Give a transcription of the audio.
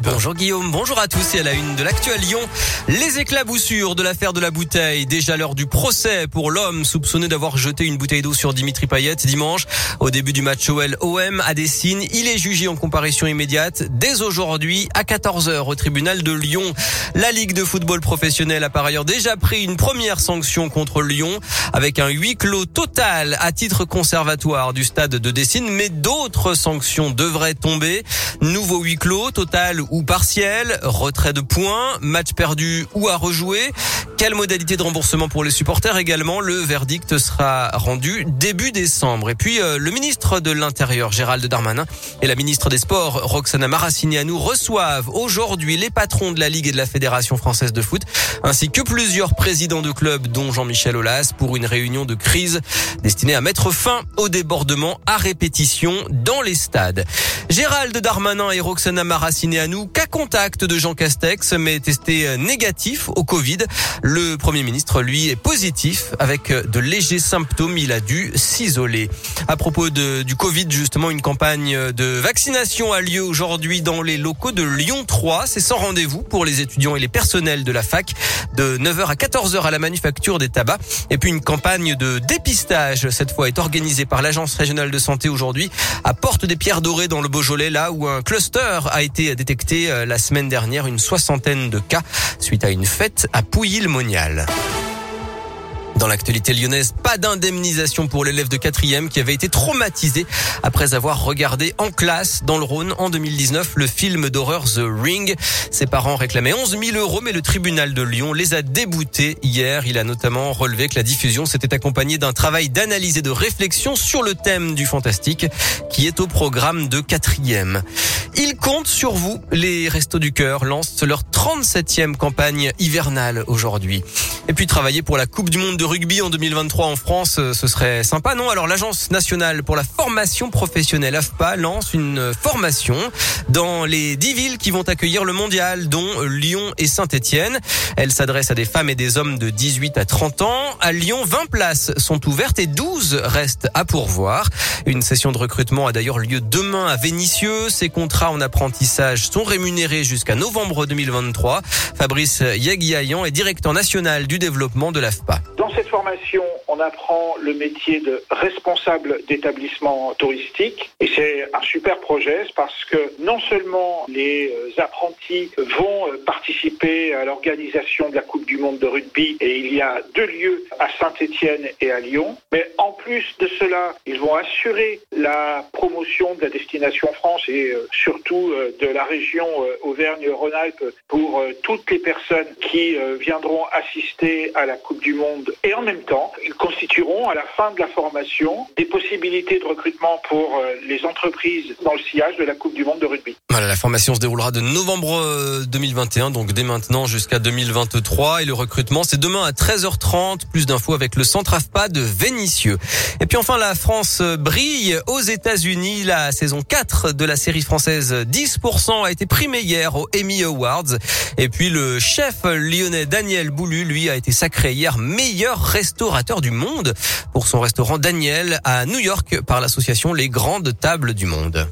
Vibe. Bonjour Guillaume, bonjour à tous et à la une de l'actu à Lyon. Les éclaboussures de l'affaire de la bouteille. Déjà l'heure du procès pour l'homme soupçonné d'avoir jeté une bouteille d'eau sur Dimitri Payet dimanche. Au début du match OL-OM à Dessine, il est jugé en comparution immédiate dès aujourd'hui à 14h au tribunal de Lyon. La Ligue de football professionnel a par ailleurs déjà pris une première sanction contre Lyon avec un huis clos total à titre conservatoire du stade de Dessine, mais d'autres sanctions devraient tomber. Nouveau huis clos total ou partiel, retrait de points, match perdu ou à rejouer. Quelle modalité de remboursement pour les supporters également? Le verdict sera rendu début décembre. Et puis euh, le ministre de l'Intérieur Gérald Darmanin et la ministre des Sports Roxana Maracineanu reçoivent aujourd'hui les patrons de la Ligue et de la Fédération française de foot ainsi que plusieurs présidents de clubs dont Jean-Michel Aulas pour une réunion de crise destinée à mettre fin au débordement à répétition dans les stades. Gérald Darmanin et Roxana Maracineanu cas contact de Jean Castex mais testé négatif au Covid. Le Premier ministre, lui, est positif avec de légers symptômes. Il a dû s'isoler. À propos du Covid, justement, une campagne de vaccination a lieu aujourd'hui dans les locaux de Lyon 3. C'est sans rendez-vous pour les étudiants et les personnels de la fac de 9h à 14h à la manufacture des tabacs. Et puis une campagne de dépistage, cette fois, est organisée par l'Agence régionale de santé aujourd'hui à Porte des Pierres Dorées dans le Beaujolais, là où un cluster a été détecté euh, la semaine dernière, une soixantaine de cas suite à une fête à Pouilly-le-Monial. Dans l'actualité lyonnaise, pas d'indemnisation pour l'élève de quatrième qui avait été traumatisé après avoir regardé en classe dans le Rhône en 2019 le film d'horreur The Ring. Ses parents réclamaient 11 000 euros, mais le tribunal de Lyon les a déboutés hier. Il a notamment relevé que la diffusion s'était accompagnée d'un travail d'analyse et de réflexion sur le thème du fantastique qui est au programme de quatrième. Ils comptent sur vous. Les Restos du Cœur lancent leur 37e campagne hivernale aujourd'hui. Et puis travailler pour la Coupe du Monde de rugby en 2023 en France, euh, ce serait sympa, non? Alors l'Agence nationale pour la formation professionnelle AFPA lance une formation dans les 10 villes qui vont accueillir le mondial, dont Lyon et Saint-Étienne. Elle s'adresse à des femmes et des hommes de 18 à 30 ans. À Lyon, 20 places sont ouvertes et 12 restent à pourvoir. Une session de recrutement a d'ailleurs lieu demain à Vénissieux. Ces contrats en apprentissage sont rémunérés jusqu'à novembre 2023. Fabrice Yaguiayan est directeur national du développement de l'AFPA. Dans cette formation, on apprend le métier de responsable d'établissement touristique. Et c'est un super projet parce que non seulement les apprentis vont participer à l'organisation de la Coupe du Monde de rugby et il y a deux lieux à Saint-Étienne et à Lyon, mais en plus de cela, ils vont assurer la promotion de la destination France et surtout de la région Auvergne-Rhône-Alpes pour toutes les personnes qui viendront assister à la Coupe du Monde et en même temps, ils constitueront à la fin de la formation des possibilités de recrutement pour les entreprises dans le sillage de la Coupe du Monde de rugby. Voilà, la formation se déroulera de novembre 2021, donc dès maintenant jusqu'à 2023. Et le recrutement, c'est demain à 13h30. Plus d'infos avec le centre AFPA de Vénissieux. Et puis enfin, la France brille aux États-Unis. La saison 4 de la série française 10% a été primée hier aux Emmy Awards. Et puis le chef lyonnais Daniel Boulu, lui, a été sacré hier meilleur restaurateur du monde pour son restaurant Daniel à New York par l'association Les Grandes Tables du Monde.